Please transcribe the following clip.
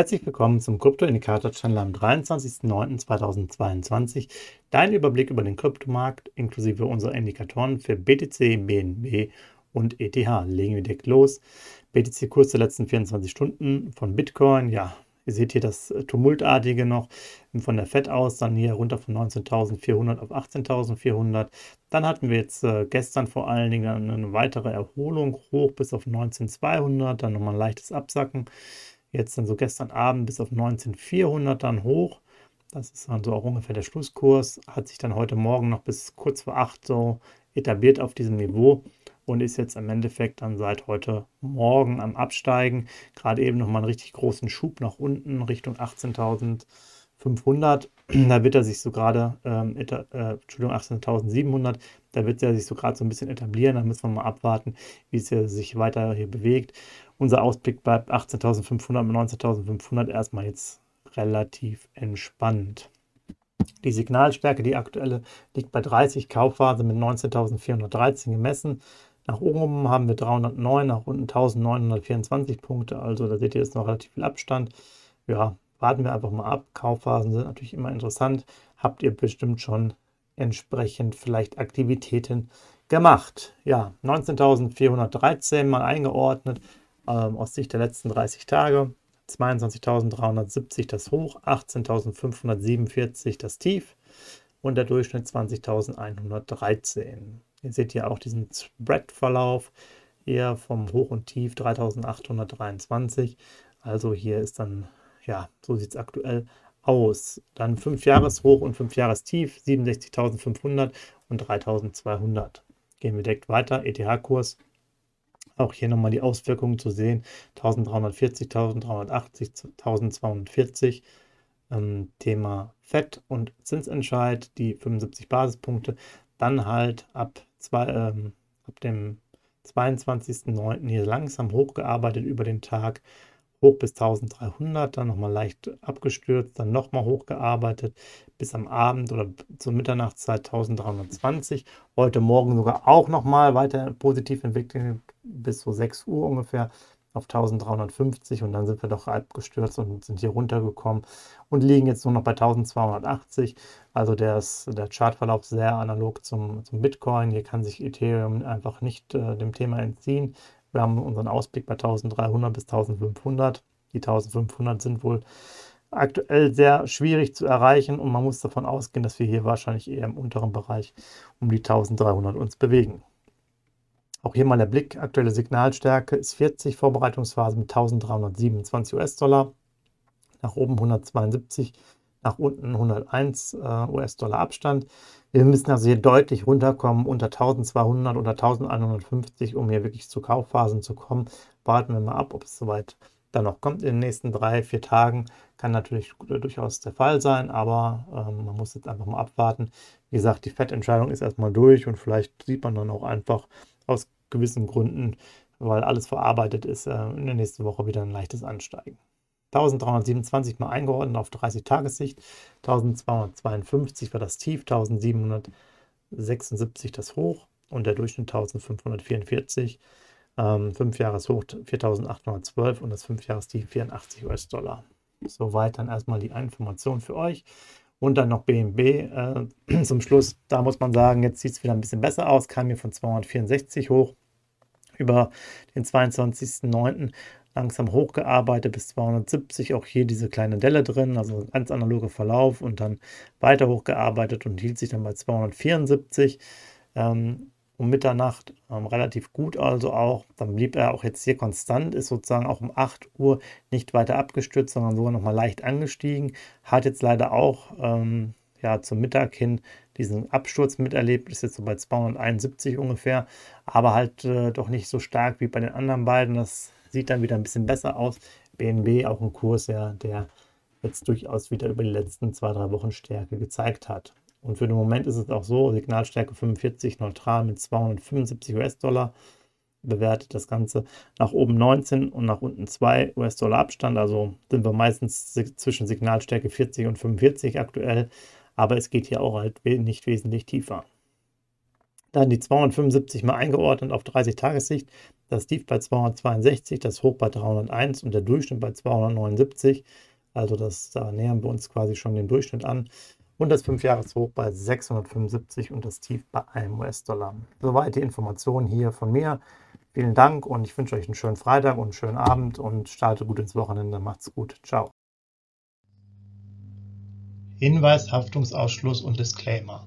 Herzlich willkommen zum Krypto-Indikator-Channel am 23.09.2022. Dein Überblick über den Kryptomarkt inklusive unserer Indikatoren für BTC, BNB und ETH. Legen wir direkt los. BTC-Kurs der letzten 24 Stunden von Bitcoin. Ja, ihr seht hier das Tumultartige noch von der FED aus. Dann hier runter von 19.400 auf 18.400. Dann hatten wir jetzt äh, gestern vor allen Dingen eine weitere Erholung hoch bis auf 19.200. Dann nochmal ein leichtes Absacken Jetzt dann so gestern Abend bis auf 19400 dann hoch. Das ist dann so auch ungefähr der Schlusskurs. Hat sich dann heute Morgen noch bis kurz vor 8 so etabliert auf diesem Niveau und ist jetzt im Endeffekt dann seit heute Morgen am Absteigen. Gerade eben nochmal einen richtig großen Schub nach unten Richtung 18.500. Da wird er sich so gerade, ähm, äh, Entschuldigung, 18.700, da wird er sich so gerade so ein bisschen etablieren. Da müssen wir mal abwarten, wie es sich weiter hier bewegt. Unser Ausblick bleibt 18.500 mit 19.500 erstmal jetzt relativ entspannt. Die Signalstärke, die aktuelle, liegt bei 30 Kaufphase mit 19.413 gemessen. Nach oben haben wir 309, nach unten 1924 Punkte. Also da seht ihr jetzt noch relativ viel Abstand. Ja, warten wir einfach mal ab. Kaufphasen sind natürlich immer interessant. Habt ihr bestimmt schon entsprechend vielleicht Aktivitäten gemacht. Ja, 19.413 mal eingeordnet ähm, aus Sicht der letzten 30 Tage. 22.370 das Hoch, 18.547 das Tief und der Durchschnitt 20.113. Ihr seht hier auch diesen Spread-Verlauf hier vom Hoch und Tief 3.823. Also hier ist dann, ja, so sieht es aktuell aus. Dann 5 Jahreshoch und 5 Jahrestief 67.500 und 3.200. Gehen wir direkt weiter. ETH-Kurs auch hier nochmal die Auswirkungen zu sehen. 1340, 1380, 1240. Ähm, Thema Fett und Zinsentscheid, die 75 Basispunkte. Dann halt ab, zwei, ähm, ab dem 22.09. hier langsam hochgearbeitet über den Tag hoch bis 1300, dann nochmal leicht abgestürzt, dann nochmal hochgearbeitet bis am Abend oder zur Mitternachtszeit 1320. Heute Morgen sogar auch nochmal weiter positiv entwickelt bis so 6 Uhr ungefähr auf 1350 und dann sind wir doch abgestürzt und sind hier runtergekommen und liegen jetzt nur noch bei 1280. Also der, ist, der Chartverlauf sehr analog zum, zum Bitcoin. Hier kann sich Ethereum einfach nicht äh, dem Thema entziehen. Wir haben unseren Ausblick bei 1300 bis 1500. Die 1500 sind wohl aktuell sehr schwierig zu erreichen und man muss davon ausgehen, dass wir hier wahrscheinlich eher im unteren Bereich um die 1300 uns bewegen. Auch hier mal der Blick. Aktuelle Signalstärke ist 40, Vorbereitungsphase mit 1327 US-Dollar. Nach oben 172, nach unten 101 äh, US-Dollar Abstand. Wir müssen also hier deutlich runterkommen, unter 1200 oder 1150, um hier wirklich zu Kaufphasen zu kommen. Warten wir mal ab, ob es soweit dann noch kommt in den nächsten drei, vier Tagen. Kann natürlich durchaus der Fall sein, aber ähm, man muss jetzt einfach mal abwarten. Wie gesagt, die Fettentscheidung ist erstmal durch und vielleicht sieht man dann auch einfach aus gewissen Gründen, weil alles verarbeitet ist, äh, in der nächsten Woche wieder ein leichtes Ansteigen. 1327 mal eingeordnet auf 30 Tagessicht, 1252 war das Tief, 1776 das Hoch und der Durchschnitt 1544. Ähm, 5 Jahreshoch 4812 und das 5 Tief 84 US-Dollar. Soweit dann erstmal die Information für euch. Und dann noch BNB äh, zum Schluss. Da muss man sagen, jetzt sieht es wieder ein bisschen besser aus. Kam hier von 264 hoch über den 22.09 langsam hochgearbeitet bis 270. Auch hier diese kleine Delle drin, also ganz analoger Verlauf und dann weiter hochgearbeitet und hielt sich dann bei 274 ähm, um Mitternacht ähm, relativ gut, also auch. Dann blieb er auch jetzt hier konstant, ist sozusagen auch um 8 Uhr nicht weiter abgestürzt, sondern sogar nochmal leicht angestiegen. Hat jetzt leider auch ähm, ja, zum Mittag hin diesen Absturz miterlebt, ist jetzt so bei 271 ungefähr, aber halt äh, doch nicht so stark wie bei den anderen beiden. Das sieht dann wieder ein bisschen besser aus. BNB auch ein Kurs, ja, der jetzt durchaus wieder über die letzten zwei, drei Wochen Stärke gezeigt hat. Und für den Moment ist es auch so, Signalstärke 45 neutral mit 275 US-Dollar bewertet das Ganze nach oben 19 und nach unten 2 US-Dollar Abstand. Also sind wir meistens zwischen Signalstärke 40 und 45 aktuell, aber es geht hier auch halt nicht wesentlich tiefer. Dann die 275 mal eingeordnet auf 30 Tagessicht, das Tief bei 262, das Hoch bei 301 und der Durchschnitt bei 279. Also das, da nähern wir uns quasi schon den Durchschnitt an. Und das 5-Jahres-Hoch bei 675 und das Tief bei 1 US-Dollar. Soweit die Informationen hier von mir. Vielen Dank und ich wünsche euch einen schönen Freitag und einen schönen Abend und starte gut ins Wochenende. Macht's gut. Ciao. Hinweis, Haftungsausschluss und Disclaimer.